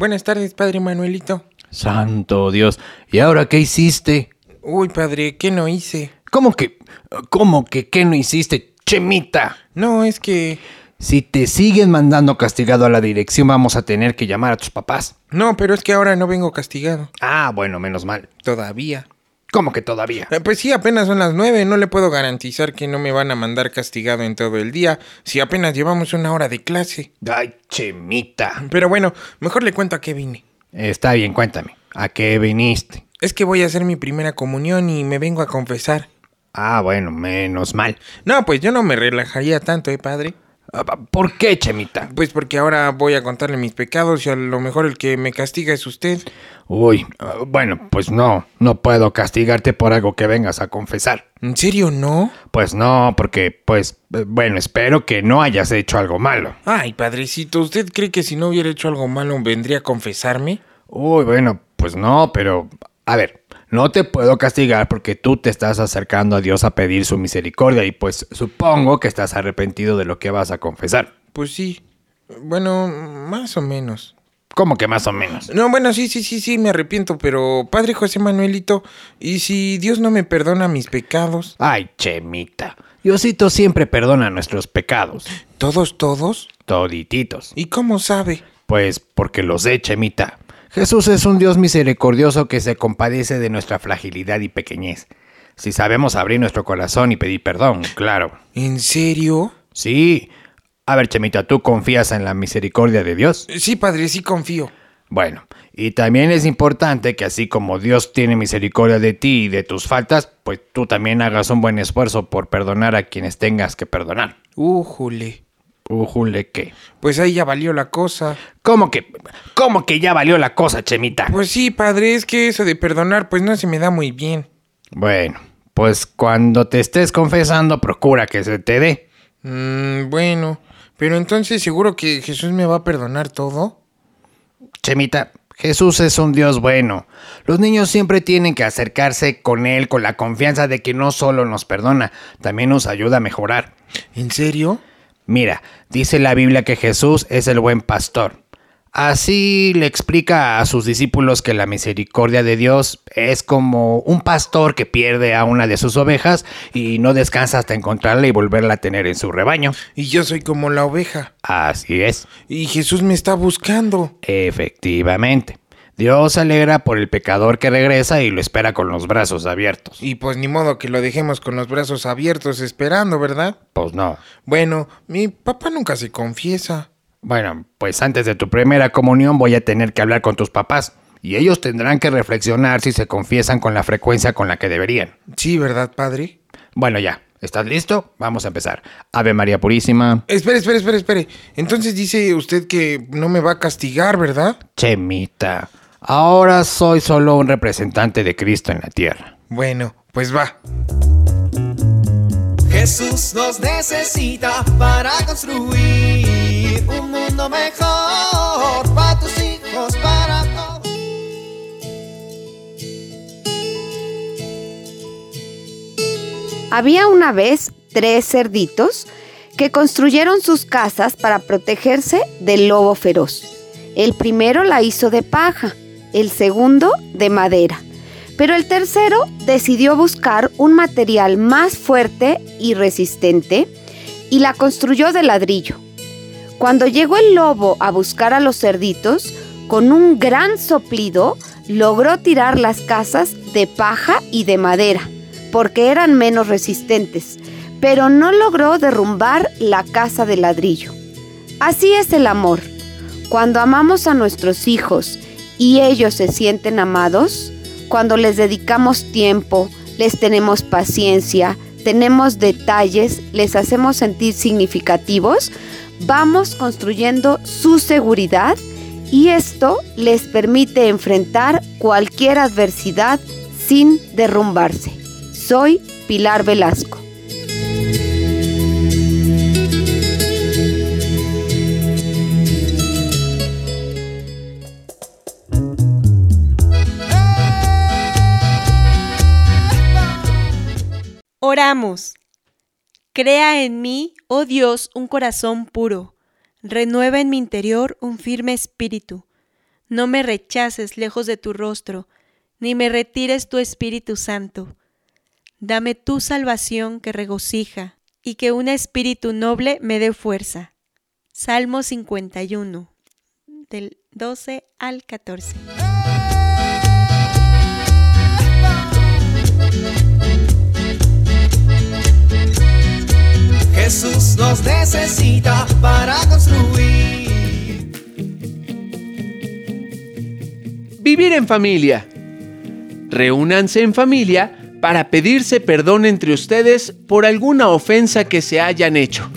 Buenas tardes, padre Manuelito. Santo Dios. ¿Y ahora qué hiciste? Uy, padre, ¿qué no hice? ¿Cómo que? ¿Cómo que qué no hiciste? Chemita. No, es que... Si te siguen mandando castigado a la dirección, vamos a tener que llamar a tus papás. No, pero es que ahora no vengo castigado. Ah, bueno, menos mal. Todavía. ¿Cómo que todavía? Eh, Pues sí, apenas son las nueve. No le puedo garantizar que no me van a mandar castigado en todo el día. Si apenas llevamos una hora de clase. Ay, Chemita. Pero bueno, mejor le cuento a qué vine. Está bien, cuéntame. ¿A qué viniste? Es que voy a hacer mi primera comunión y me vengo a confesar. Ah, bueno, menos mal. No, pues yo no me relajaría tanto, ¿eh, padre? ¿Por qué, Chemita? Pues porque ahora voy a contarle mis pecados y a lo mejor el que me castiga es usted. Uy, ah, bueno, pues no, no puedo castigarte por algo que vengas a confesar. ¿En serio no? Pues no, porque, pues, eh, bueno, espero que no hayas hecho algo malo. Ay, padrecito, ¿usted cree que si no hubiera hecho algo malo vendría a confesarme? Uy, bueno, pues no, pero, a ver, no te puedo castigar porque tú te estás acercando a Dios a pedir su misericordia y pues supongo que estás arrepentido de lo que vas a confesar. Pues sí. Bueno, más o menos. ¿Cómo que más o menos? No, bueno, sí, sí, sí, sí, me arrepiento, pero Padre José Manuelito, ¿y si Dios no me perdona mis pecados? Ay, Chemita, Diosito siempre perdona nuestros pecados, ¿Todos, todos? todititos. ¿Y cómo sabe? Pues porque los sé, Chemita. Jesús es un Dios misericordioso que se compadece de nuestra fragilidad y pequeñez. Si sabemos abrir nuestro corazón y pedir perdón, claro. ¿En serio? Sí. A ver, Chemita, ¿tú confías en la misericordia de Dios? Sí, Padre, sí confío. Bueno, y también es importante que así como Dios tiene misericordia de ti y de tus faltas, pues tú también hagas un buen esfuerzo por perdonar a quienes tengas que perdonar. Újule. Ujule, ¿qué? Pues ahí ya valió la cosa. ¿Cómo que, cómo que ya valió la cosa, Chemita? Pues sí, Padre, es que eso de perdonar, pues no se me da muy bien. Bueno, pues cuando te estés confesando, procura que se te dé. Mm, bueno, pero entonces seguro que Jesús me va a perdonar todo. Chemita, Jesús es un Dios bueno. Los niños siempre tienen que acercarse con Él con la confianza de que no solo nos perdona, también nos ayuda a mejorar. ¿En serio? Mira, dice la Biblia que Jesús es el buen pastor. Así le explica a sus discípulos que la misericordia de Dios es como un pastor que pierde a una de sus ovejas y no descansa hasta encontrarla y volverla a tener en su rebaño. Y yo soy como la oveja. Así es, Y Jesús me está buscando. efectivamente. Dios se alegra por el pecador que regresa y lo espera con los brazos abiertos. Y pues ni modo que lo dejemos con los brazos abiertos esperando, ¿verdad? Pues no. Bueno, mi papá nunca se confiesa. Bueno, pues antes de tu primera comunión voy a tener que hablar con tus papás y ellos tendrán que reflexionar si se confiesan con la frecuencia con la que deberían. Sí, ¿verdad, padre? Bueno, ya. ¿Estás listo? Vamos a empezar. Ave María Purísima. Espere, espere, espere, espere. Entonces dice usted que no me va a castigar, ¿verdad? Chemita. Ahora soy solo un representante de Cristo en la tierra. Bueno, pues va. Jesús nos necesita para construir un mundo mejor para tus hijos, para todos. Había una vez tres cerditos que construyeron sus casas para protegerse del lobo feroz. El primero la hizo de paja, el segundo de madera, Pero el tercero decidió buscar un material más fuerte y resistente y la construyó de ladrillo. Cuando llegó el lobo a buscar a los cerditos, con un gran soplido logró tirar las casas de paja y de madera, porque eran menos resistentes, pero no logró derrumbar la casa de ladrillo. Así es el amor. Cuando amamos a nuestros hijos y ellos se sienten amados, cuando les dedicamos tiempo, les tenemos paciencia, tenemos detalles, les hacemos sentir significativos, vamos construyendo su seguridad y esto les permite enfrentar cualquier adversidad sin derrumbarse. Soy Pilar Velasco. Oramos. Crea en mí, oh Dios, un corazón puro. Renueva en mi interior un firme espíritu. No me rechaces lejos de tu rostro, ni me retires tu Espíritu Santo. Dame tu salvación que regocija, y que un espíritu noble me dé fuerza. Salmo 51, del 12 al 14. Necesita para construir. Vivir en familia. Reúnanse en familia para pedirse perdón entre ustedes por alguna ofensa que se hayan hecho.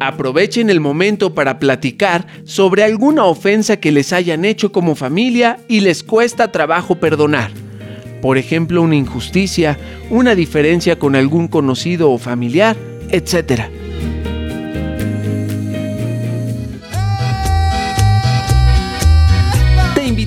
Aprovechen el momento para platicar sobre alguna ofensa que les hayan hecho como familia y les cuesta trabajo perdonar. Por ejemplo, una injusticia, una diferencia con algún conocido o familiar, etc.